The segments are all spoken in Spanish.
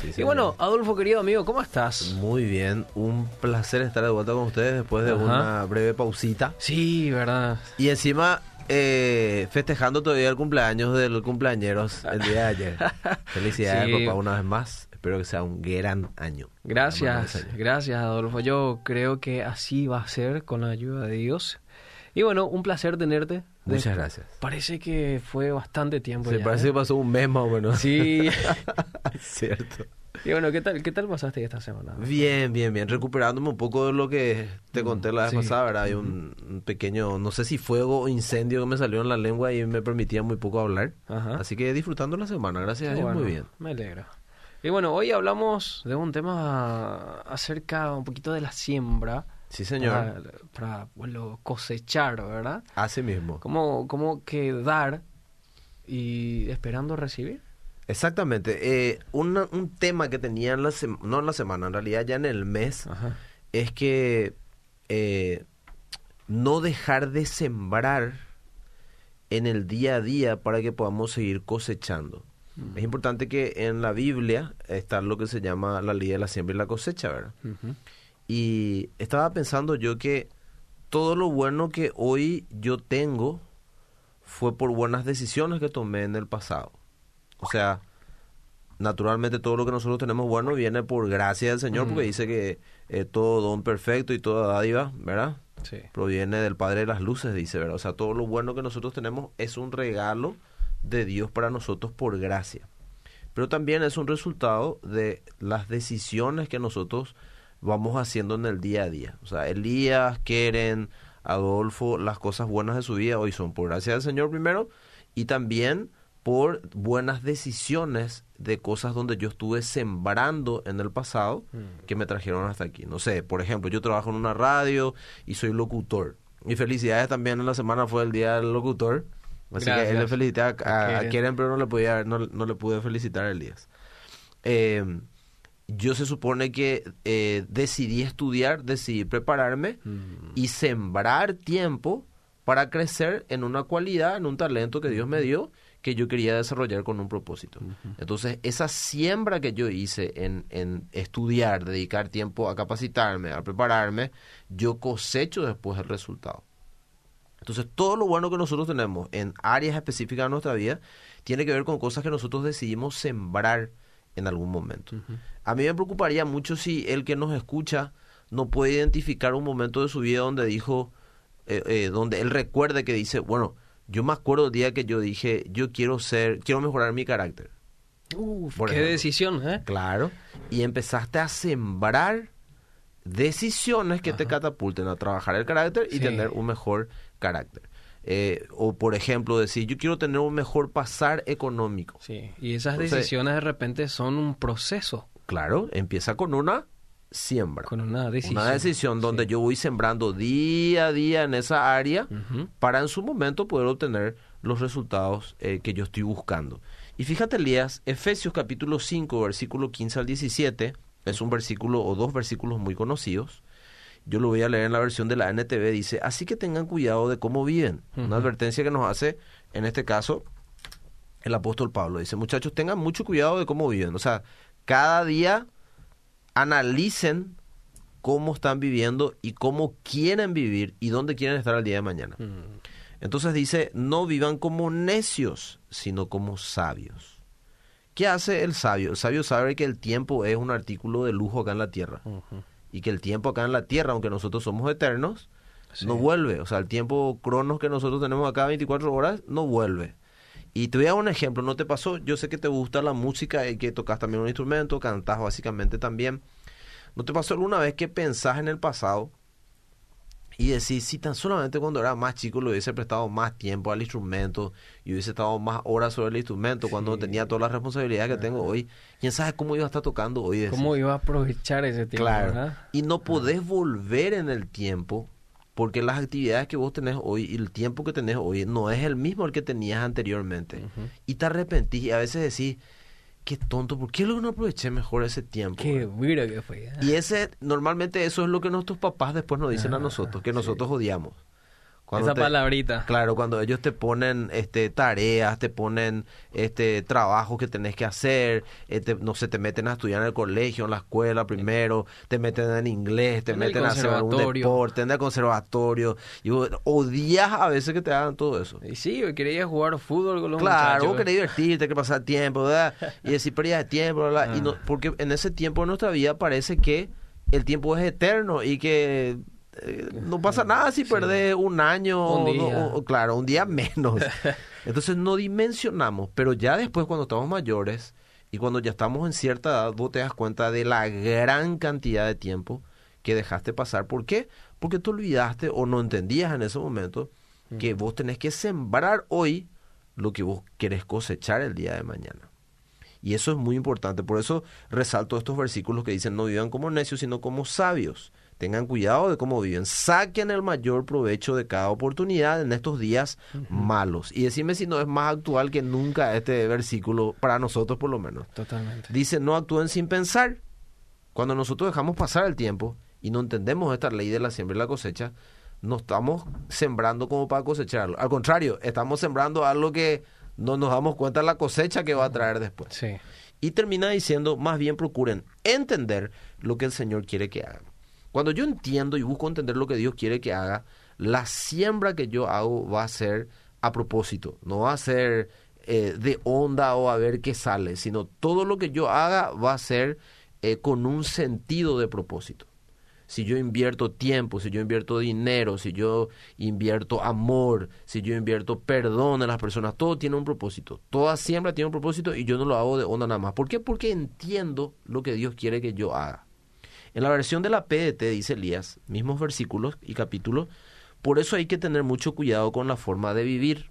Sí, Y bueno, Adolfo, querido amigo, ¿cómo estás? Muy bien, un placer estar de vuelta con ustedes después de Ajá. una breve pausita. Sí, ¿verdad? Y encima, eh, festejando todavía el cumpleaños del cumpleañeros el día de ayer. Felicidades, Sí. papá, una vez más. Espero que sea un gran año. Gracias, año. gracias Adolfo. Yo creo que así va a ser con la ayuda de Dios. Y bueno, un placer tenerte. De- Muchas gracias. Parece que fue bastante tiempo Se ya, parece ¿eh? que pasó un mes más o menos. Sí. Cierto. y bueno, ¿qué tal, qué tal pasaste esta semana? Bien, bien, bien. Recuperándome un poco de lo que te conté la vez sí. pasada, ¿verdad? Hay un, un pequeño, no sé si fuego o incendio que me salió en la lengua y me permitía muy poco hablar. Ajá. Así que disfrutando la semana, gracias a Dios, bueno, muy bien. Me alegra. Y bueno, hoy hablamos de un tema acerca un poquito de la siembra. Sí, señor. Para, para, bueno, cosechar, ¿verdad? Así mismo. Como, como que dar y esperando recibir. Exactamente. Eh, una- un tema que tenía en la no en la semana, en realidad ya en el mes, Ajá. es que eh, no dejar de sembrar en el día a día para que podamos seguir cosechando. Es importante que en la Biblia está lo que se llama la ley de la siembra y la cosecha, ¿verdad? Ujú. Y estaba pensando yo que todo lo bueno que hoy yo tengo fue por buenas decisiones que tomé en el pasado. O sea, naturalmente todo lo que nosotros tenemos bueno viene por gracia del Señor, Mm. porque dice que eh, todo don perfecto y toda dádiva, ¿verdad? Sí. Proviene del Padre de las Luces, dice, ¿verdad? O sea, todo lo bueno que nosotros tenemos es un regalo de Dios para nosotros por gracia. Pero también es un resultado de las decisiones que nosotros vamos haciendo en el día a día. O sea, Elías, Keren, Adolfo, las cosas buenas de su vida hoy son por gracia del Señor primero y también por buenas decisiones de cosas donde yo estuve sembrando en el pasado Mm. que me trajeron hasta aquí. No sé, por ejemplo, yo trabajo en una radio y soy locutor. Y felicidades también en la semana fue el día del locutor. Así que él le felicité a. Keren, pero no le, podía, no, no le pude felicitar a Elías. Eh, yo se supone que eh, decidí estudiar, decidí prepararme Mm. y sembrar tiempo para crecer en una cualidad, en un talento que Dios me dio que yo quería desarrollar con un propósito. Entonces, esa siembra que yo hice en, en estudiar, dedicar tiempo a capacitarme, a prepararme, yo cosecho después el resultado. Entonces, todo lo bueno que nosotros tenemos en áreas específicas de nuestra vida tiene que ver con cosas que nosotros decidimos sembrar en algún momento. A mí me preocuparía mucho si el que nos escucha no puede identificar un momento de su vida donde dijo, eh, eh, donde él recuerde que dice, bueno, yo me acuerdo el día que yo dije, yo quiero ser, quiero mejorar mi carácter. Uf, Por qué ejemplo. decisión, ¿eh? Claro. Y empezaste a sembrar decisiones que te catapulten a trabajar el carácter y Sí. tener un mejor carácter. Eh, o por ejemplo decir, yo quiero tener un mejor pasar económico. Sí. Y esas Entonces- decisiones de repente son un proceso Claro, empieza con una siembra. con una decisión. Una decisión donde Sí. yo voy sembrando día a día en esa área para en su momento poder obtener los resultados eh, que yo estoy buscando. Y fíjate, Elías, Efesios capítulo 5, versículo 15 al 17, es un versículo o dos versículos muy conocidos. Yo lo voy a leer en la versión de la NTV, dice, así que tengan cuidado de cómo viven. Una advertencia que nos hace, en este caso, el apóstol Pablo. Dice, muchachos, tengan mucho cuidado de cómo viven. O sea, cada día analicen cómo están viviendo y cómo quieren vivir y dónde quieren estar el día de mañana. Entonces dice, no vivan como necios, sino como sabios. ¿Qué hace el sabio? El sabio sabe que el tiempo es un artículo de lujo acá en la tierra. Y que el tiempo acá en la tierra, aunque nosotros somos eternos, Sí. no vuelve. O sea, el tiempo cronos que nosotros tenemos acá 24 horas, no vuelve. Y te voy a dar un ejemplo, ¿no te pasó? Yo sé que te gusta la música y que tocas también un instrumento, cantas básicamente también. ¿No te pasó alguna vez que pensás en el pasado y decís, si tan solamente cuando era más chico le hubiese prestado más tiempo al instrumento y hubiese estado más horas sobre el instrumento cuando Sí. tenía todas las responsabilidades que tengo hoy, ¿quién sabe cómo iba a estar tocando hoy? decís? ¿Cómo iba a aprovechar ese tiempo? Claro. verdad? Y no podés volver en el tiempo porque las actividades que vos tenés hoy y el tiempo que tenés hoy no es el mismo el que tenías anteriormente. Y te arrepentís y a veces decís, qué tonto, ¿por qué luego no aproveché mejor ese tiempo? Qué duro que fue. ¿eh? Y ese, normalmente eso es lo que nuestros papás después nos dicen a Ah, nosotros, que sí. nosotros odiamos. Cuando Esa te- palabrita. Claro, cuando ellos te ponen este tareas, te ponen este trabajos que tenés que hacer, eh, no sé, te meten a estudiar en el colegio, en la escuela primero, te meten en inglés, te En meten a hacer algún conservatorio. deporte, en el conservatorio, y vos odias a veces que te hagan todo eso. Y sí, yo quería jugar fútbol con los Claro, muchachos. vos querés divertirte, que pasar tiempo, ¿verdad? Y decir pérdida de tiempo, ¿verdad? Y no, Ah. porque en ese tiempo de nuestra vida parece que el tiempo es eterno y que eh, no pasa nada si Sí. perdés un año, Un día. claro, un día menos. Entonces no dimensionamos, pero ya después cuando estamos mayores y cuando ya estamos en cierta edad, vos te das cuenta de la gran cantidad de tiempo que dejaste pasar. ¿Por qué? Porque te olvidaste o no entendías en ese momento que vos tenés que sembrar hoy lo que vos querés cosechar el día de mañana. Y eso es muy importante. Por eso resalto estos versículos que dicen no vivan como necios, sino como sabios. Tengan cuidado de cómo viven. Saquen el mayor provecho de cada oportunidad en estos días malos. Y decime si no es más actual que nunca este versículo, para nosotros por lo menos. Totalmente. Dice, no actúen sin pensar. Cuando nosotros dejamos pasar el tiempo y no entendemos esta ley de la siembra y la cosecha, no estamos sembrando como para cosecharlo. Al contrario, estamos sembrando algo que no nos damos cuenta de la cosecha que va a traer después. Sí. Y termina diciendo, más bien procuren entender lo que el Señor quiere que hagan. Cuando yo entiendo y busco entender lo que Dios quiere que haga, la siembra que yo hago va a ser a propósito, no va a ser eh, de onda o a ver qué sale, sino todo lo que yo haga va a ser eh, con un sentido de propósito. Si yo invierto tiempo, si yo invierto dinero, si yo invierto amor, si yo invierto perdón en las personas, todo tiene un propósito. Toda siembra tiene un propósito y yo no lo hago de onda nada más. ¿Por qué? Porque entiendo lo que Dios quiere que yo haga. En la versión de la PDT dice Elías, mismos versículos y capítulos, por eso hay que tener mucho cuidado con la forma de vivir.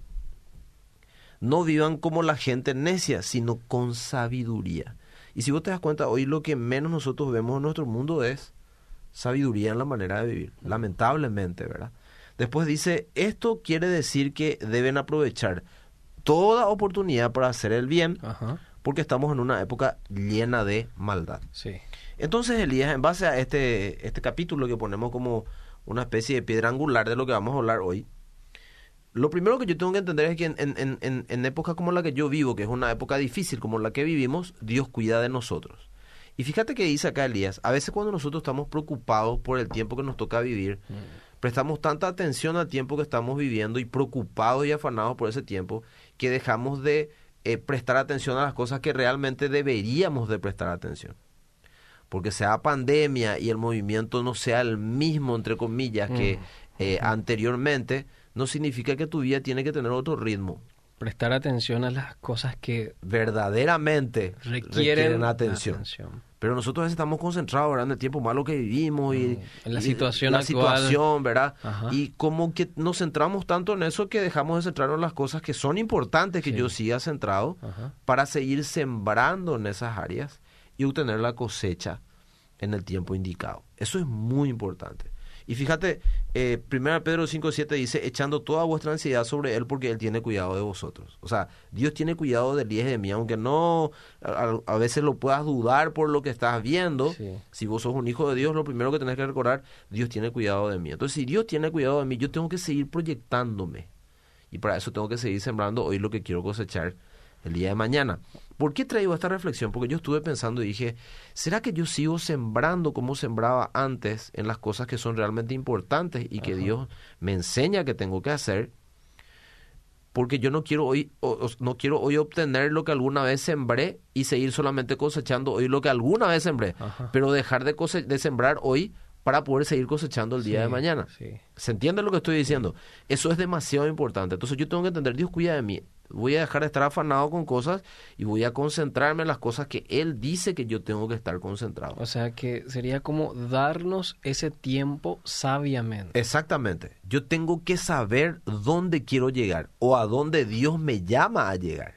No vivan como la gente necia, sino con sabiduría. Y si vos te das cuenta, hoy lo que menos nosotros vemos en nuestro mundo es sabiduría en la manera de vivir, lamentablemente, ¿verdad? Después dice, esto quiere decir que deben aprovechar toda oportunidad para hacer el bien, Ajá. porque estamos en una época llena de maldad. Sí. Entonces, Elías, en base a este, este capítulo que ponemos como una especie de piedra angular de lo que vamos a hablar hoy, lo primero que yo tengo que entender es que en, en, en, en época como la que yo vivo, que es una época difícil como la que vivimos, Dios cuida de nosotros. Y fíjate que dice acá Elías, a veces cuando nosotros estamos preocupados por el tiempo que nos toca vivir, prestamos tanta atención al tiempo que estamos viviendo y preocupados y afanados por ese tiempo, que dejamos de eh, prestar atención a las cosas que realmente deberíamos de prestar atención porque sea pandemia y el movimiento no sea el mismo, entre comillas, que eh, anteriormente, no significa que tu vida tiene que tener otro ritmo. Prestar atención a las cosas que Verdaderamente requieren, atención. atención. Pero nosotros estamos concentrados ¿verdad? en el tiempo malo que vivimos y en la y situación la actual. situación, ¿verdad? Ajá. Y como que nos centramos tanto en eso que dejamos de centrarnos en las cosas que son importantes que Sí. yo siga centrado Ajá. para seguir sembrando en esas áreas y obtener la cosecha en el tiempo indicado. Eso es muy importante. Y fíjate, eh, 1 Pedro 5.7 dice, echando toda vuestra ansiedad sobre Él porque Él tiene cuidado de vosotros. O sea, Dios tiene cuidado de Elías y de mí, aunque no a, a veces lo puedas dudar por lo que estás viendo. Sí. Si vos sos un hijo de Dios, lo primero que tenés que recordar, Dios tiene cuidado de mí. Entonces, si Dios tiene cuidado de mí, yo tengo que seguir proyectándome. Y para eso tengo que seguir sembrando hoy lo que quiero cosechar el día de mañana. ¿Por qué traigo esta reflexión? Porque yo estuve pensando y dije, ¿será que yo sigo sembrando como sembraba antes en las cosas que son realmente importantes y que Ajá. Dios me enseña que tengo que hacer? Porque yo no quiero hoy o- no quiero hoy obtener lo que alguna vez sembré y seguir solamente cosechando hoy lo que alguna vez sembré, Ajá. pero dejar de, cose- de sembrar hoy para poder seguir cosechando el día Sí, de mañana. Sí. ¿Se entiende lo que estoy diciendo? Eso es demasiado importante. Entonces yo tengo que entender, Dios cuida de mí. Voy a dejar de estar afanado con cosas y voy a concentrarme en las cosas que Él dice que yo tengo que estar concentrado. O sea que sería como darnos ese tiempo sabiamente. Exactamente. Yo tengo que saber dónde quiero llegar o a dónde Dios me llama a llegar.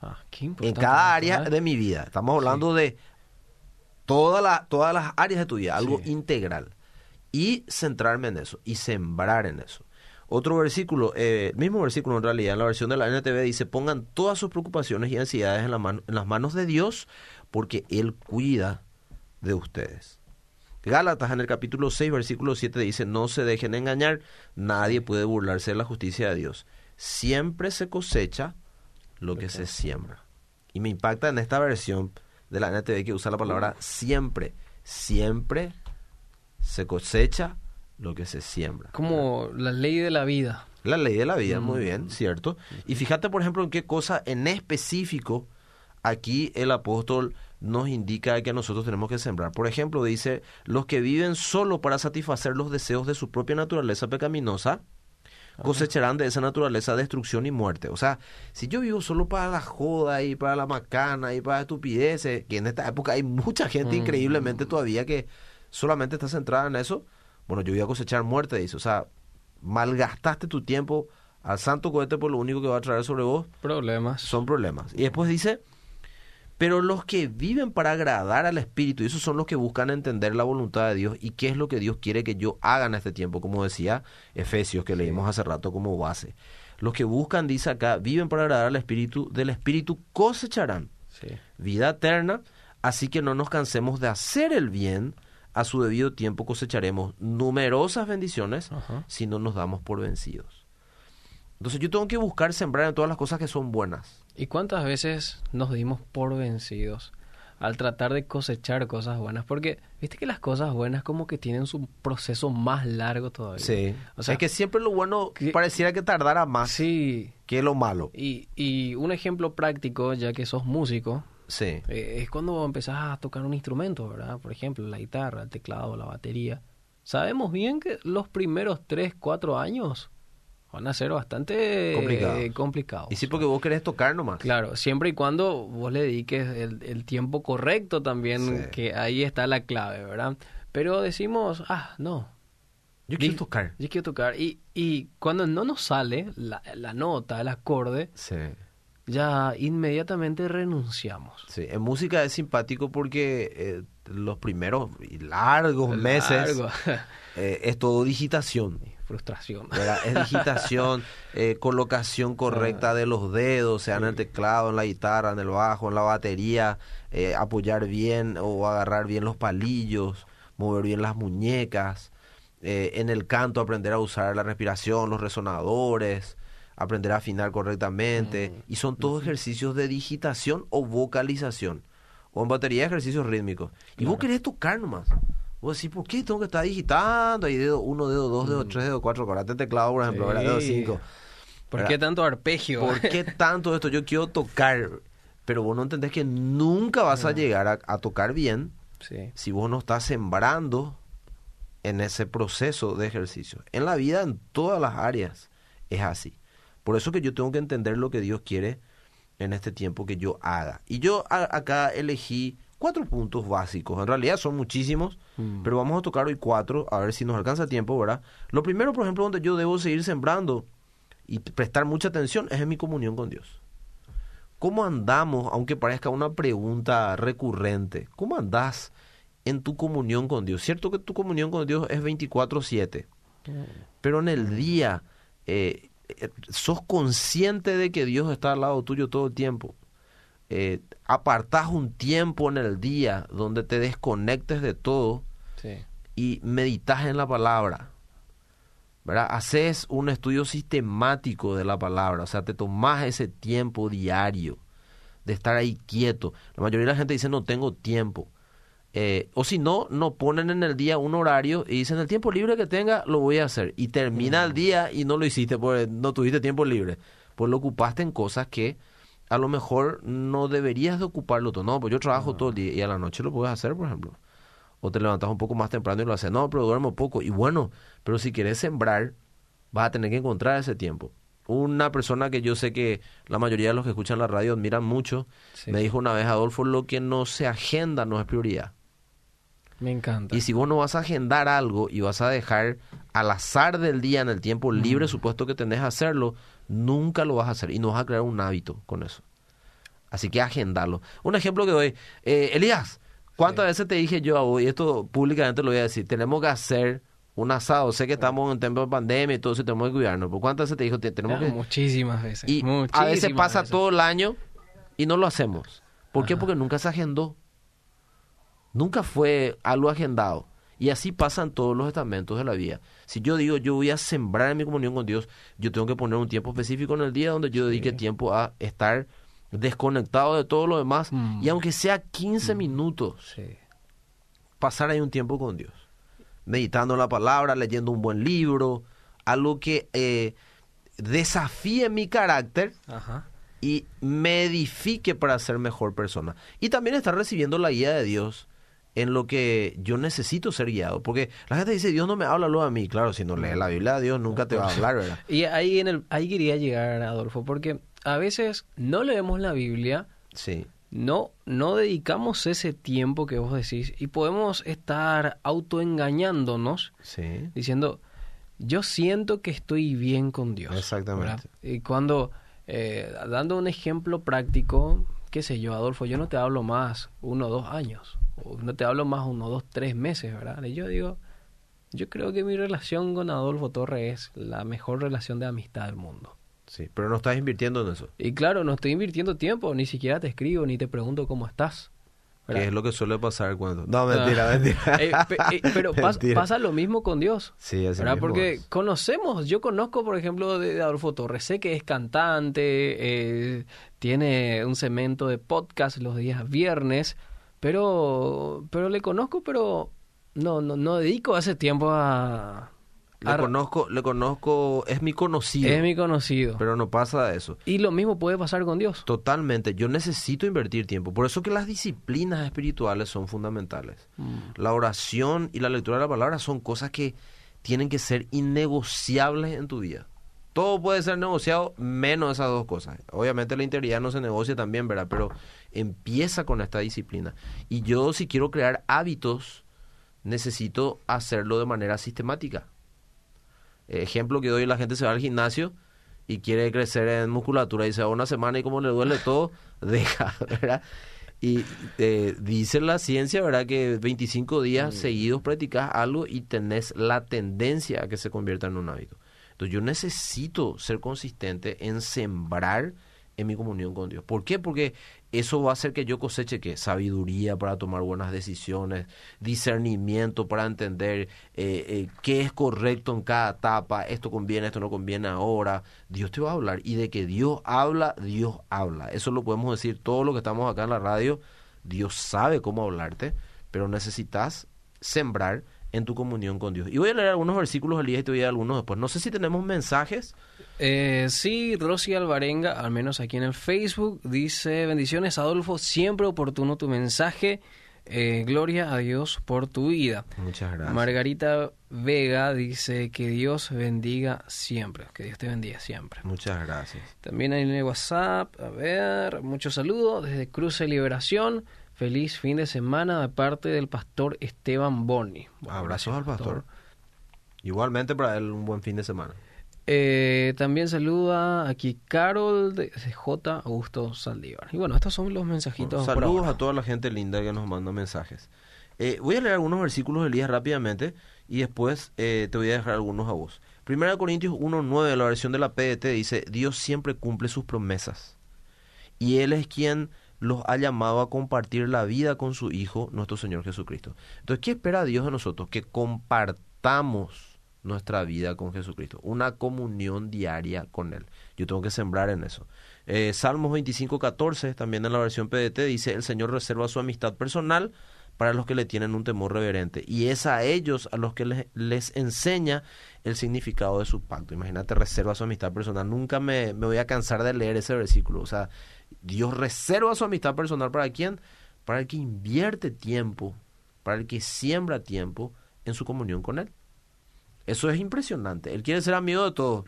Ah, qué En importante cada esto, área de mi vida. Estamos hablando de toda la, todas las áreas de tu vida, algo Sí. integral. Y centrarme en eso y sembrar en eso. Otro versículo, eh, el mismo versículo en realidad, en la versión de la NTV dice, pongan todas sus preocupaciones y ansiedades en, la mano- en las manos de Dios porque Él cuida de ustedes. Gálatas en el capítulo 6, versículo 7 dice, no se dejen engañar, nadie puede burlarse de la justicia de Dios. Siempre se cosecha lo que se siembra. Y me impacta en esta versión de la NTV que usa la palabra siempre. Siempre se cosecha lo que se siembra. Como la ley de la vida. La ley de la vida, muy bien, cierto. Y fíjate, por ejemplo, en qué cosa en específico aquí el apóstol nos indica que nosotros tenemos que sembrar. Por ejemplo, dice, los que viven solo para satisfacer los deseos de su propia naturaleza pecaminosa, cosecharán de esa naturaleza destrucción y muerte. O sea, si yo vivo solo para la joda y para la macana y para estupideces, que en esta época hay mucha gente increíblemente todavía que solamente está centrada en eso, bueno, yo voy a cosechar muerte, dice. O sea, malgastaste tu tiempo al santo cohete por lo único que va a traer sobre vos. Problemas. Son problemas. Y después dice, pero los que viven para agradar al Espíritu, y esos son los que buscan entender la voluntad de Dios y qué es lo que Dios quiere que yo haga en este tiempo, como decía Efesios, que leímos hace rato como base. Los que buscan, dice acá, viven para agradar al Espíritu, del Espíritu cosecharán vida eterna, así que no nos cansemos de hacer el bien, a su debido tiempo cosecharemos numerosas bendiciones si no nos damos por vencidos. Entonces yo tengo que buscar sembrar en todas las cosas que son buenas. ¿Y cuántas veces nos dimos por vencidos al tratar de cosechar cosas buenas? Porque viste que las cosas buenas como que tienen su proceso más largo todavía. Sí. O sea, es que siempre lo bueno pareciera que tardara más sí. que lo malo. Y, y un ejemplo práctico, ya que sos músico, Sí. eh, es cuando empezás a tocar un instrumento, ¿verdad? Por ejemplo, la guitarra, el teclado, la batería. Sabemos bien que los primeros 3, 4 años van a ser bastante eh, complicados. Y sí, porque vos querés tocar nomás. Claro, siempre y cuando vos le dediques el, el tiempo correcto también, Sí. que ahí está la clave, ¿verdad? Pero decimos, ah, no, Yo quiero Di- tocar. yo quiero tocar. Y, y cuando no nos sale la, la nota, el acorde, Sí. Ya inmediatamente renunciamos. Sí, en música es simpático porque eh, los primeros largos meses Largo. eh, es todo digitación. Frustración. ¿verdad? Es digitación, eh, colocación correcta de los dedos, sea en el teclado, en la guitarra, en el bajo, en la batería, apoyar bien o agarrar bien los palillos, mover bien las muñecas, en el canto aprender a usar la respiración, los resonadores, aprender a afinar correctamente, y son todos ejercicios de digitación o vocalización, o en batería ejercicios rítmicos. Y vos querés tocar nomás. Vos decís, ¿por qué tengo que estar digitando? Ahí dedo 1, dedo 2, dedo 3, dedo 4, acordate el teclado, por ejemplo, ¿verdad? dedo Sí. 5. ¿Por ¿verdad? qué tanto arpegio? ¿Por qué tanto esto? Yo quiero tocar, pero vos no entendés que nunca vas a llegar a, a tocar bien Sí. si vos no estás sembrando en ese proceso de ejercicio. En la vida, en todas las áreas, es así. Por eso que yo tengo que entender lo que Dios quiere en este tiempo que yo haga. Y yo a- acá elegí cuatro puntos básicos. En realidad son muchísimos, Mm. pero vamos a tocar hoy cuatro, a ver si nos alcanza tiempo, ¿verdad? Lo primero, por ejemplo, donde yo debo seguir sembrando y prestar mucha atención es en mi comunión con Dios. ¿Cómo andamos, aunque parezca una pregunta recurrente, cómo andás en tu comunión con Dios? Cierto que tu comunión con Dios es 24/7, pero en el día eh, eh, sos consciente de que Dios está al lado tuyo todo el tiempo. Eh, apartás un tiempo en el día donde te desconectes de todo Sí. y meditas en la palabra. ¿verdad? Haces un estudio sistemático de la palabra, o sea, te tomás ese tiempo diario de estar ahí quieto. La mayoría de la gente dice no tengo tiempo. Eh, o si no, no ponen en el día un horario y dicen el tiempo libre que tenga lo voy a hacer. Y termina el día y no lo hiciste porque no tuviste tiempo libre. Pues lo ocupaste en cosas que a lo mejor no deberías de ocuparlo todo. No, pues yo trabajo todo el día y a la noche lo puedes hacer, por ejemplo. O te levantas un poco más temprano y lo haces. No, pero duermo poco. Y bueno, pero si quieres sembrar, vas a tener que encontrar ese tiempo. Una persona que yo sé que la mayoría de los que escuchan la radio admiran mucho, Sí. me dijo una vez, Adolfo, lo que no se agenda no es prioridad. Me encanta. Y si vos no vas a agendar algo y vas a dejar al azar del día, en el tiempo libre, supuesto que tenés a hacerlo, nunca lo vas a hacer y no vas a crear un hábito con eso. Así que agendarlo. Un ejemplo que doy, eh, Elías, ¿cuántas veces te dije yo a vos, y esto públicamente lo voy a decir, tenemos que hacer un asado? Sé que estamos en tiempo de pandemia y todo eso, tenemos que cuidarnos, pero ¿cuántas veces te dijo, "Te- tenemos Ya, que... Muchísimas veces. Y a veces pasa veces. todo el año y no lo hacemos. ¿Por qué? Porque nunca se agendó. Nunca fue algo agendado. Y así pasan todos los estamentos de la vida. Si yo digo, yo voy a sembrar mi comunión con Dios, yo tengo que poner un tiempo específico en el día donde yo dedique tiempo a estar desconectado de todo lo demás. Mm. Y aunque sea 15 minutos, Sí. pasar ahí un tiempo con Dios. Meditando la palabra, leyendo un buen libro, algo que eh, desafíe mi carácter Ajá. y me edifique para ser mejor persona. Y también estar recibiendo la guía de Dios en lo que yo necesito ser guiado. Porque la gente dice, Dios no me habla luego a mí. Claro, si no lees la Biblia, Dios nunca te va a hablar, ¿verdad? Y ahí, en el, ahí quería llegar, Adolfo, porque a veces no leemos la Biblia, Sí, no, no dedicamos ese tiempo que vos decís y podemos estar autoengañándonos sí. diciendo, yo siento que estoy bien con Dios. Exactamente. ¿verdad? Y cuando, eh, dando un ejemplo práctico, qué sé yo, Adolfo, yo no te hablo más uno o dos años, o no te hablo más uno, dos, tres meses, ¿verdad? Y yo digo, yo creo que mi relación con Adolfo Torres es la mejor relación de amistad del mundo. Sí, pero no estás invirtiendo en eso. Y claro, no estoy invirtiendo tiempo, ni siquiera te escribo, ni te pregunto cómo estás. ¿Verdad? Que es lo que suele pasar cuando... No, mentira, Ah. mentira. Eh, pe- eh, pero pas- Mentira. pasa lo mismo con Dios. Sí, así mismo Porque es. conocemos, yo conozco, por ejemplo, de, de Adolfo Torres, sé que es cantante, eh, tiene un cemento de podcast los días viernes, pero, pero le conozco, pero no, no, no dedico ese tiempo a... Le conozco, le conozco, es mi conocido, es mi conocido. pero no pasa eso. Y lo mismo puede pasar con Dios. Totalmente, yo necesito invertir tiempo. Por eso que las disciplinas espirituales son fundamentales. Mm. La oración y la lectura de la palabra son cosas que tienen que ser innegociables en tu vida. Todo puede ser negociado menos esas dos cosas. Obviamente la integridad no se negocia también, ¿verdad? Pero empieza con esta disciplina. Y yo si quiero crear hábitos, necesito hacerlo de manera sistemática. Ejemplo que doy, la gente se va al gimnasio y quiere crecer en musculatura y se va una semana y como le duele todo, deja, ¿verdad? Y eh, dice la ciencia, ¿verdad? Que 25 días seguidos practicas algo y tenés la tendencia a que se convierta en un hábito. Entonces yo necesito ser consistente en sembrar en mi comunión con Dios. ¿Por qué? Porque eso va a hacer que yo coseche ¿qué? sabiduría para tomar buenas decisiones, discernimiento para entender eh, eh, qué es correcto en cada etapa, esto conviene, esto no conviene ahora. Dios te va a hablar y de que Dios habla, Dios habla. Eso lo podemos decir todo lo que estamos acá en la radio. Dios sabe cómo hablarte, pero necesitas sembrar en tu comunión con Dios. Y voy a leer algunos versículos del día y te voy a dar algunos después. No sé si tenemos mensajes. Eh, sí, Rosy Alvarenga, al menos aquí en el Facebook, dice, bendiciones Adolfo, siempre oportuno tu mensaje, Eh, gloria a Dios por tu vida. Muchas gracias. Margarita Vega dice que Dios bendiga siempre, que Dios te bendiga siempre. Muchas gracias. También hay en el WhatsApp, a ver, muchos saludos desde Cruce Liberación. Feliz fin de semana de parte del pastor Esteban Boni. Bueno, Abrazos al pastor. Igualmente para él un buen fin de semana. Eh, también saluda aquí Carol de, de J. Augusto Saldívar. Y bueno, estos son los mensajitos. Saludos ahora. a toda la gente linda que nos manda mensajes. Eh, voy a leer algunos versículos del día rápidamente y después eh, te voy a dejar algunos a vos. Primera de Corintios 1.9, la versión de la PDT, dice, Dios siempre cumple sus promesas. Y Él es quien los ha llamado a compartir la vida con su Hijo, nuestro Señor Jesucristo. Entonces, ¿qué espera Dios de nosotros? Que compartamos nuestra vida con Jesucristo, una comunión diaria con Él. Yo tengo que sembrar en eso. Eh, Salmos 25.14, también en la versión PDT, dice, el Señor reserva su amistad personal para los que le tienen un temor reverente. Y es a ellos a los que les, les enseña el significado de su pacto. Imagínate, reserva su amistad personal. Nunca me, me voy a cansar de leer ese versículo. O sea, Dios reserva su amistad personal para quién? Para el que invierte tiempo, para el que siembra tiempo en su comunión con Él. Eso es impresionante. Él quiere ser amigo de todos.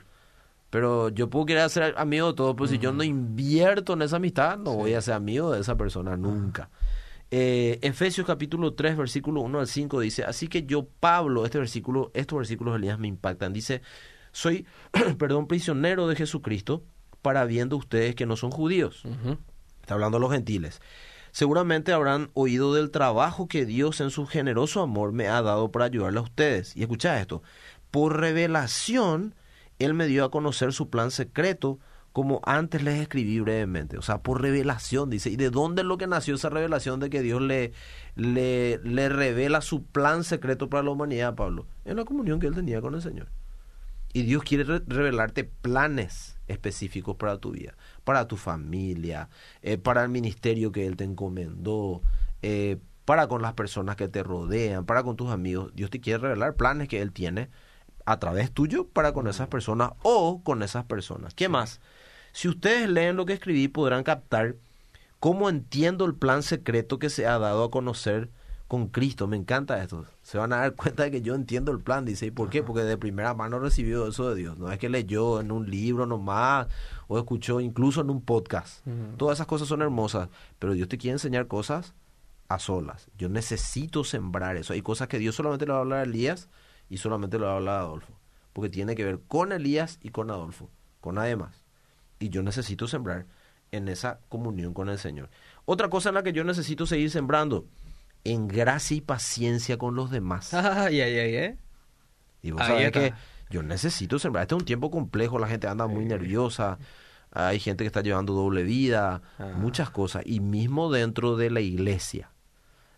Pero yo puedo querer ser amigo de todos, pero si yo no invierto en esa amistad, no voy a ser amigo de esa persona nunca. Eh, Efesios capítulo 3, versículo 1 al 5 dice, así que yo, Pablo, este versículo, estos versículos de Elías me impactan. Dice, soy, perdón, prisionero de Jesucristo para viendo ustedes que no son judíos. Está hablando a los gentiles. Seguramente habrán oído del trabajo que Dios en su generoso amor me ha dado para ayudarle a ustedes. Y escucha esto, por revelación, Él me dio a conocer su plan secreto como antes les escribí brevemente, o sea, por revelación, dice. ¿Y de dónde es lo que nació esa revelación de que Dios le, le, le revela su plan secreto para la humanidad, Pablo? En la comunión que él tenía con el Señor. Y Dios quiere re- revelarte planes específicos para tu vida, para tu familia, eh, para el ministerio que Él te encomendó, eh, para con las personas que te rodean, para con tus amigos. Dios te quiere revelar planes que Él tiene a través tuyo para con esas personas o con esas personas. ¿Qué más? Si ustedes leen lo que escribí podrán captar cómo entiendo el plan secreto que se ha dado a conocer con Cristo. Me encanta esto. Se van a dar cuenta de que yo entiendo el plan, dice. ¿Y por qué? Porque de primera mano recibió eso de Dios. No es que leyó en un libro nomás o escuchó incluso en un podcast. Todas esas cosas son hermosas, pero Dios te quiere enseñar cosas a solas. Yo necesito sembrar eso. Hay cosas que Dios solamente le va a hablar a Elías y solamente le va a hablar a Adolfo. Porque tiene que ver con Elías y con Adolfo, con nadie más. Y yo necesito sembrar en esa comunión con el Señor. Otra cosa en la que yo necesito seguir sembrando, en gracia y paciencia con los demás. Ay, ay, ay, ¿eh? Y vos sabés que yo necesito sembrar. Este es un tiempo complejo, la gente anda muy nerviosa, hay gente que está llevando doble vida, Ah. muchas cosas, y mismo dentro de la iglesia.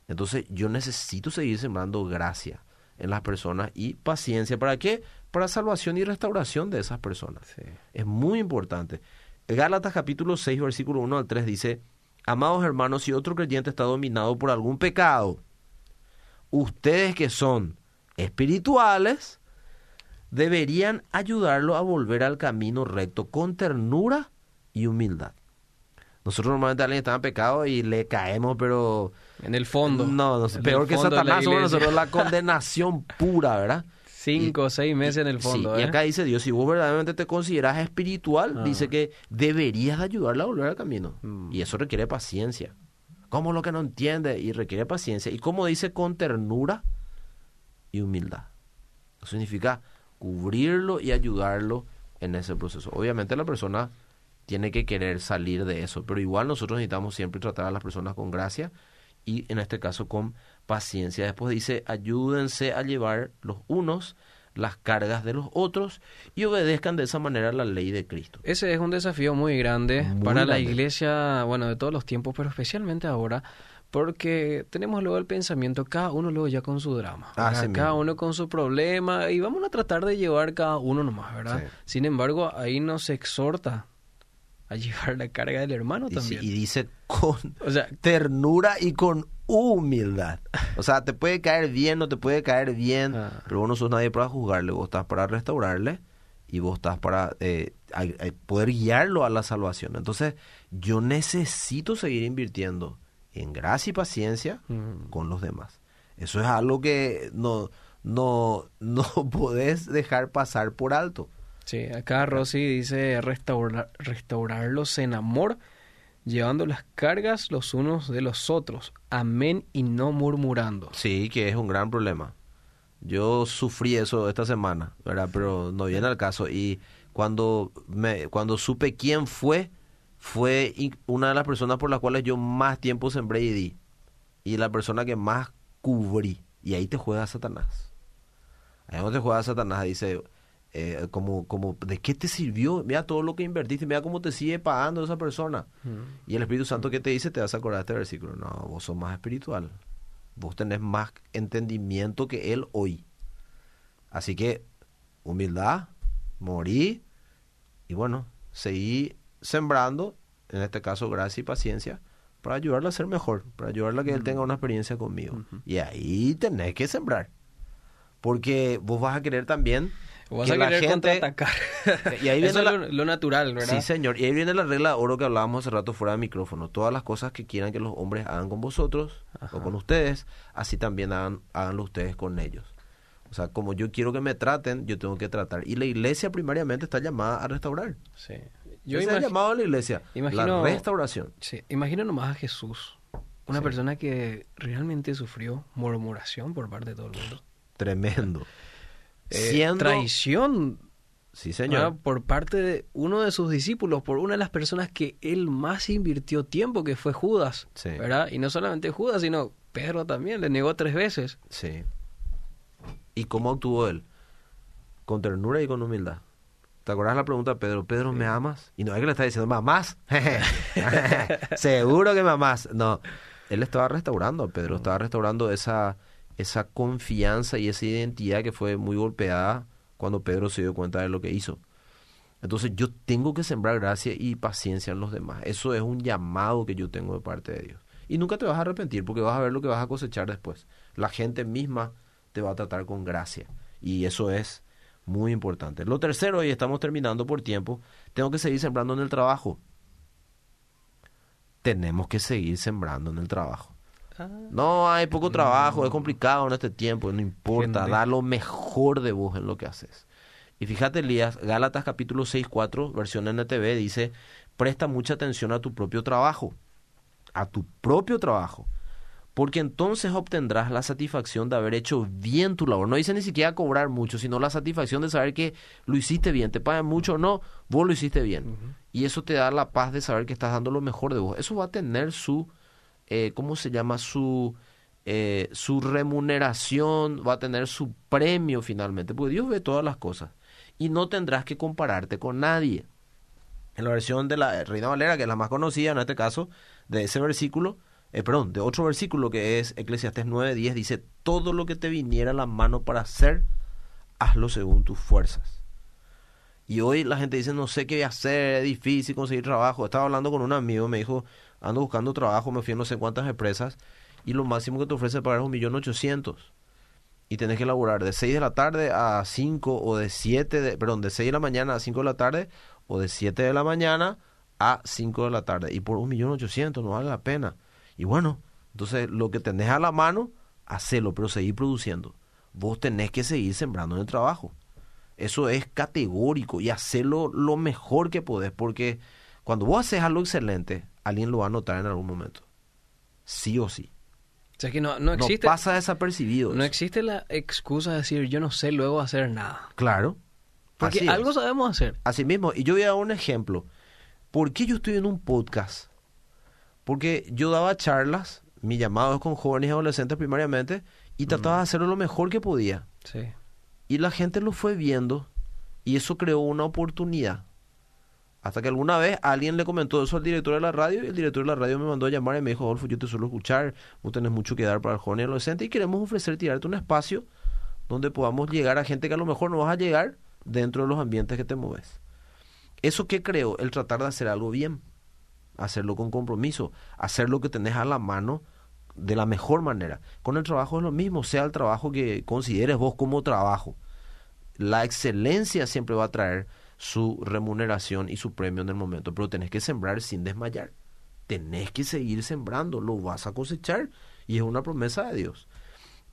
Entonces yo necesito seguir sembrando gracia en las personas y paciencia. ¿Para qué? Para salvación y restauración de esas personas. Sí. Es muy importante. Gálatas capítulo 6, versículo 1 al 3 dice, Amados hermanos, si otro creyente está dominado por algún pecado, ustedes que son espirituales, deberían ayudarlo a volver al camino recto con ternura y humildad. Nosotros normalmente alguien está en pecado y le caemos, pero... En el fondo. No, peor que la Satanás iglesia. nosotros la condenación pura, ¿verdad? Cinco o seis meses en el fondo, Sí, y ¿eh? acá dice Dios, si vos verdaderamente te consideras espiritual, Ah. dice que deberías de ayudarle a volver al camino. Mm. Y eso requiere paciencia. ¿Cómo lo que no entiende? Y requiere paciencia. Y como dice, con ternura y humildad. Eso significa cubrirlo y ayudarlo en ese proceso. Obviamente la persona tiene que querer salir de eso, pero igual nosotros necesitamos siempre tratar a las personas con gracia y en este caso con paciencia. Después dice, ayúdense a llevar los unos las cargas de los otros y obedezcan de esa manera la ley de Cristo. Ese es un desafío muy grande Muy para la iglesia, bueno, de todos los tiempos, pero especialmente ahora, porque tenemos luego el pensamiento, cada uno luego ya con su drama, mismo. cada uno con su problema, y vamos a tratar de llevar cada uno nomás, ¿verdad? Sí. Sin embargo, ahí nos exhorta a llevar la carga del hermano Y, también. y dice con O sea, ternura y con humildad. O sea, te puede caer bien, no te puede caer bien, Ah. pero vos no sos nadie para juzgarle, vos estás para restaurarle y vos estás para eh, a- a poder guiarlo a la salvación. Entonces, yo necesito seguir invirtiendo en gracia y paciencia Mm. con los demás. Eso es algo que no, no, no podés dejar pasar por alto. Sí, acá Rosy dice restaurar, restaurarlos en amor, llevando las cargas los unos de los otros. Amén y no murmurando. Sí, que es un gran problema. Yo sufrí eso esta semana, ¿verdad? Pero no viene al caso. Y cuando, me, cuando supe quién fue, fue una de las personas por las cuales yo más tiempo sembré y di. Y la persona que más cubrí. Y ahí te juega Satanás. Ahí donde te juega Satanás. Dice, eh, como, como, ¿de qué te sirvió? Mira todo lo que invertiste, mira cómo te sigue pagando esa persona. Y el Espíritu Santo que te dice, te vas a acordar de este versículo. No, vos sos más espiritual. Vos tenés más entendimiento que Él hoy. Así que, humildad, morí y bueno, seguí sembrando, en este caso gracia y paciencia, para ayudarle a ser mejor, para ayudarle a que Él tenga una experiencia conmigo. Y ahí tenés que sembrar. Porque vos vas a querer también Vas que a la querer gente- contraatacar. Y ahí viene Eso la- lo, lo natural, ¿verdad? Sí, señor. Y ahí viene la regla de oro que hablábamos hace rato fuera de micrófono. Todas las cosas que quieran que los hombres hagan con vosotros Ajá. o con ustedes, así también hagan, háganlo ustedes con ellos. O sea, como yo quiero que me traten, yo tengo que tratar. Y la iglesia primariamente está llamada a restaurar. Sí. Yo Ese llamado a la iglesia. imagino- La restauración. sí, imagino nomás a Jesús, una Sí. persona que realmente sufrió murmuración por parte de todo el mundo. Tremendo. Siendo... traición Sí, señor. por parte de uno de sus discípulos, por una de las personas que él más invirtió tiempo, que fue Judas. Sí. ¿verdad? Y no solamente Judas, sino Pedro también, le negó tres veces. Sí. ¿Y cómo actuó él? Con ternura y con humildad. ¿Te acuerdas la pregunta de Pedro? Pedro, ¿me amas? Y no es que le está diciendo, ¿mamás? Seguro que mamás. No, él estaba restaurando, Pedro estaba restaurando esa, esa confianza y esa identidad que fue muy golpeada cuando Pedro se dio cuenta de lo que hizo. Entonces yo tengo que sembrar gracia y paciencia en los demás. Eso es un llamado que yo tengo de parte de Dios. Y nunca te vas a arrepentir porque vas a ver lo que vas a cosechar después. La gente misma te va a tratar con gracia. Y eso es muy importante. Lo tercero, y estamos terminando por tiempo, tengo que seguir sembrando en el trabajo. Tenemos que seguir sembrando en el trabajo. No hay poco trabajo, es complicado en este tiempo, no importa, da lo mejor de vos en lo que haces. Y fíjate, Elías, Gálatas capítulo 6, 4, versión NTV, dice, presta mucha atención a tu propio trabajo, a tu propio trabajo, porque entonces obtendrás la satisfacción de haber hecho bien tu labor. No dice ni siquiera cobrar mucho, sino la satisfacción de saber que lo hiciste bien, te pagan mucho o no, vos lo hiciste bien. Y eso te da la paz de saber que estás dando lo mejor de vos. Eso va a tener su, eh, ¿cómo se llama? Su, eh, su remuneración, va a tener su premio finalmente, porque Dios ve todas las cosas y no tendrás que compararte con nadie. En la versión de la Reina Valera, que es la más conocida en este caso, de ese versículo, eh, perdón, de otro versículo que es Eclesiastés 9:10, dice, todo lo que te viniera a la mano para hacer, hazlo según tus fuerzas. Y hoy la gente dice, no sé qué voy a hacer, es difícil conseguir trabajo. Estaba hablando con un amigo, me dijo, ando buscando trabajo, me fui a no sé cuántas empresas, y lo máximo que te ofrece pagar es un millón ochocientos y tenés que laburar de 6 de la tarde a 5 o de 7, de, perdón, de 6 de la mañana a 5 de la tarde o de 7 de la mañana a 5 de la tarde. Y por un millón ochocientos no vale la pena. Y bueno, entonces lo que tenés a la mano, hacelo, pero seguir produciendo. Vos tenés que seguir sembrando en el trabajo. Eso es categórico y hacerlo lo mejor que podés, porque cuando vos haces algo excelente, alguien lo va a notar en algún momento. Sí o sí. O sea que no, no existe. No pasa desapercibido. No existe la excusa de decir yo no sé luego hacer nada. Claro. Porque algo sabemos hacer. Así mismo. Y yo voy a dar un ejemplo. ¿Por qué yo estoy en un podcast? Porque yo daba charlas, mi llamado es con jóvenes y adolescentes primariamente, y trataba de hacerlo lo mejor que podía. Sí. Y la gente lo fue viendo y eso creó una oportunidad. Hasta que alguna vez alguien le comentó eso al director de la radio y el director de la radio me mandó a llamar y me dijo, Adolfo, yo te suelo escuchar, vos tenés mucho que dar para el joven y adolescente y queremos ofrecer, tirarte un espacio donde podamos llegar a gente que a lo mejor no vas a llegar dentro de los ambientes que te mueves. ¿Eso qué creo? El tratar de hacer algo bien, hacerlo con compromiso, hacer lo que tenés a la mano de la mejor manera. Con el trabajo es lo mismo, sea el trabajo que consideres vos como trabajo. La excelencia siempre va a traer su remuneración y su premio en el momento, pero tenés que sembrar sin desmayar. Tenés que seguir sembrando, lo vas a cosechar y es una promesa de Dios.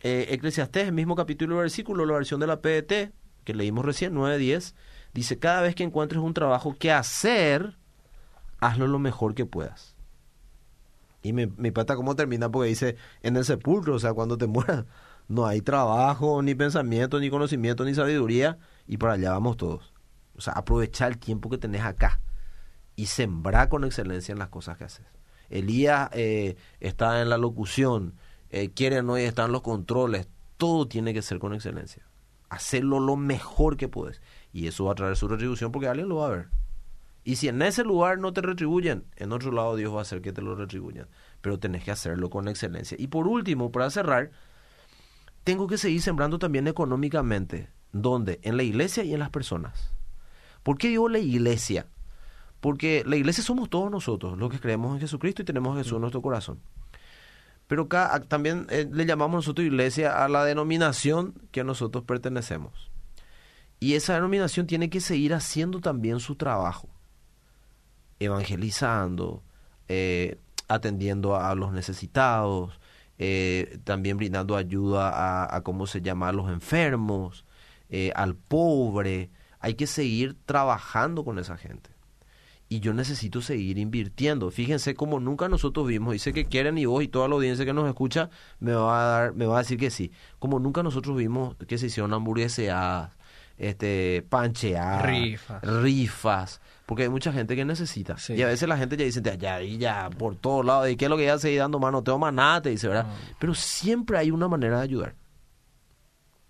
Eh, Eclesiastés, el mismo capítulo versículo, la versión de la PDT, que leímos recién, 9.10, dice, cada vez que encuentres un trabajo que hacer, hazlo lo mejor que puedas. Y mi, mi pata cómo termina porque dice, en el sepulcro, o sea, cuando te mueras, no hay trabajo, ni pensamiento, ni conocimiento, ni sabiduría, y para allá vamos todos. O sea, aprovechar el tiempo que tenés acá y sembrar con excelencia en las cosas que haces. Elías eh, está en la locución, eh, quiere no y está en los controles. Todo tiene que ser con excelencia. Hacerlo lo mejor que puedes. Y eso va a traer su retribución porque alguien lo va a ver. Y si en ese lugar no te retribuyen, en otro lado Dios va a hacer que te lo retribuyan. Pero tenés que hacerlo con excelencia. Y por último, para cerrar, tengo que seguir sembrando también económicamente. ¿Dónde? En la iglesia y en las personas. ¿Por qué digo la iglesia? Porque la iglesia somos todos nosotros, los que creemos en Jesucristo y tenemos a Jesús en nuestro corazón. Pero acá también eh, le llamamos nosotros iglesia a la denominación que nosotros pertenecemos. Y esa denominación tiene que seguir haciendo también su trabajo, evangelizando, eh, atendiendo a los necesitados, eh, también brindando ayuda a, a, ¿cómo se llama?, a los enfermos, al pobre, hay que seguir trabajando con esa gente. Y yo necesito seguir invirtiendo. Fíjense como nunca nosotros vimos, y sé que quieren y vos y toda la audiencia que nos escucha me va a dar, me va a decir que sí. Como nunca nosotros vimos que se hicieron hamburgueseadas, este, pancheadas, rifas. rifas, porque hay mucha gente que necesita. Y a veces la gente ya dice, ya, ya, ya, por todos lados, ¿y qué es lo que ya seguir dando mano? Tengo más nada, te dice, ¿verdad? Pero siempre hay una manera de ayudar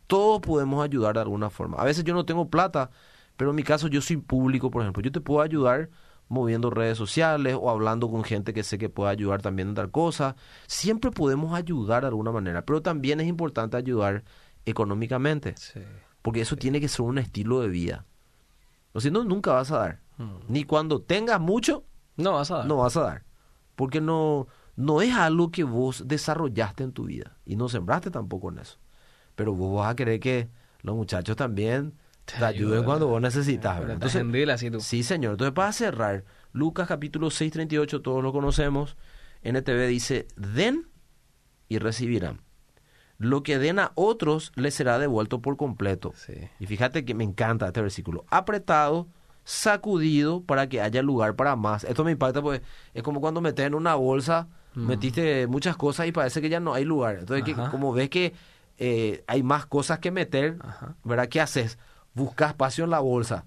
todos podemos ayudar de alguna forma. A veces yo no tengo plata, Pero en mi caso yo soy público, por ejemplo. Yo te puedo ayudar moviendo redes sociales o hablando con gente que sé que puede ayudar también en dar cosas. Siempre podemos ayudar de alguna manera, pero también es importante ayudar económicamente. Porque eso tiene que ser un estilo de vida. O si no, nunca vas a dar. Mm. Ni cuando tengas mucho, no vas a dar. No vas a dar. Porque no, no es algo que vos desarrollaste en tu vida. Y no sembraste tampoco en eso. Pero vos vas a querer que los muchachos también te, ayuden cuando vos necesitas. Entonces, Sí, señor. Entonces, para cerrar, Lucas capítulo 6, 38, todos lo conocemos. NTV dice, den y recibirán. Lo que den a otros les será devuelto por completo. Y fíjate que me encanta este versículo. Apretado, sacudido para que haya lugar para más. Esto me impacta porque es como cuando metes en una bolsa, mm. metiste muchas cosas y parece que ya no hay lugar. Entonces, que, como ves que eh, hay más cosas que meter, ¿verdad? ¿Qué haces? Busca espacio en la bolsa.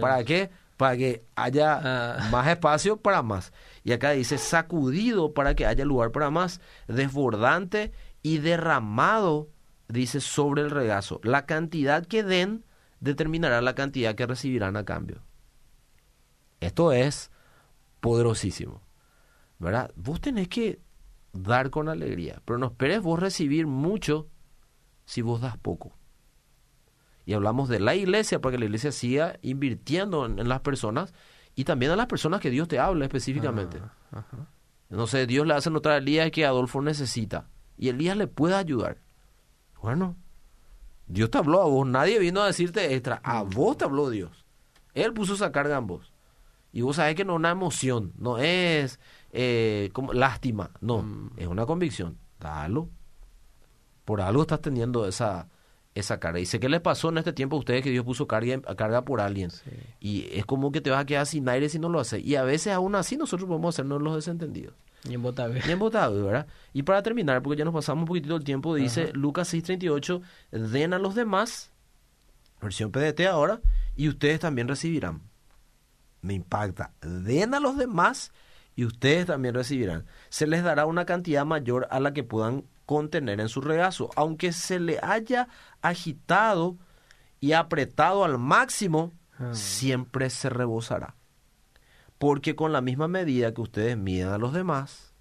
¿Para qué? Para que haya ah. más espacio para más. Y acá dice sacudido para que haya lugar para más, desbordante y derramado, dice, sobre el regazo. La cantidad que den determinará la cantidad que recibirán a cambio. Esto es poderosísimo. ¿Verdad? Vos tenés que dar con alegría, pero no esperes vos recibir mucho si vos das poco. Y hablamos de la iglesia para que la iglesia siga invirtiendo en, las personas y también a las personas que Dios te habla específicamente. No sé, Dios le hace notar a Elías que Adolfo necesita y Elías le puede ayudar. Bueno, Dios te habló a vos, nadie vino a decirte extra, a vos te habló Dios. Él puso esa carga en vos. Y vos sabés que no es una emoción, no es eh, como lástima, no, mm. es una convicción. Dalo. Por algo estás teniendo esa, esa carga. Y sé qué les pasó en este tiempo a ustedes que Dios puso carga, carga por alguien. Y es como que te vas a quedar sin aire si no lo haces. Y a veces aún así nosotros podemos hacernos los desentendidos. Y en Botave. Y en Botave, ¿verdad? Y para terminar, porque ya nos pasamos un poquitito el tiempo, dice Lucas 6:38, den a los demás, versión PDT ahora, y ustedes también recibirán. Me impacta. Den a los demás y ustedes también recibirán. Se les dará una cantidad mayor a la que puedan contener en su regazo. Aunque se le haya agitado y apretado al máximo, ah. siempre se rebosará. Porque con la misma medida que ustedes miden a los demás,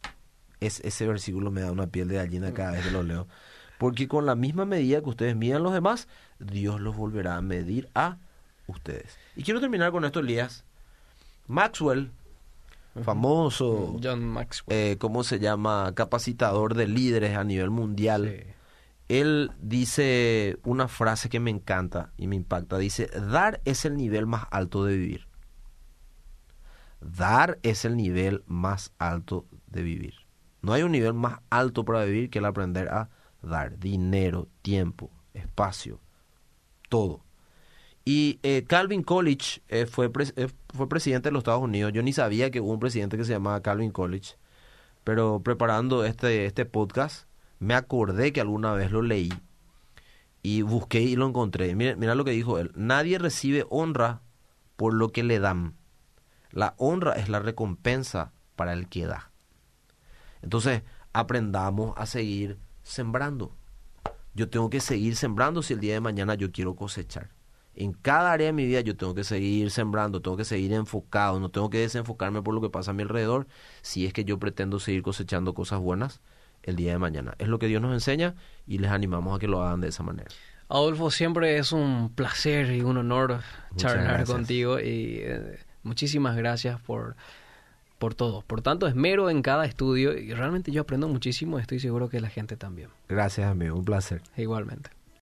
es, ese versículo me da una piel de gallina cada vez que lo leo. Porque con la misma medida que ustedes miden a los demás, Dios los volverá a medir a ustedes. Y quiero terminar con esto, Elías. Maxwell, famoso, John Maxwell, eh, ¿cómo se llama? Capacitador de líderes a nivel mundial. Él dice una frase que me encanta y me impacta. Dice, dar es el nivel más alto de vivir. Dar es el nivel más alto de vivir. No hay un nivel más alto para vivir que el aprender a dar dinero, tiempo, espacio, todo. Y eh, Calvin College eh, fue, eh, fue presidente de los Estados Unidos. Yo ni sabía que hubo un presidente que se llamaba Calvin College. Pero preparando este, este podcast, me acordé que alguna vez lo leí. Y busqué y lo encontré. Mira, mira lo que dijo él. Nadie recibe honra por lo que le dan la honra es la recompensa para el que da. Entonces, aprendamos a seguir sembrando. Yo tengo que seguir sembrando si el día de mañana yo quiero cosechar. En cada área de mi vida yo tengo que seguir sembrando, tengo que seguir enfocado, no tengo que desenfocarme por lo que pasa a mi alrededor si es que yo pretendo seguir cosechando cosas buenas el día de mañana. Es lo que Dios nos enseña y les animamos a que lo hagan de esa manera. Adolfo, siempre es un placer y un honor charlar contigo y eh, Muchísimas gracias por, por todo, por tanto esmero en cada estudio y realmente yo aprendo muchísimo, estoy seguro que la gente también. Gracias amigo, un placer. Igualmente.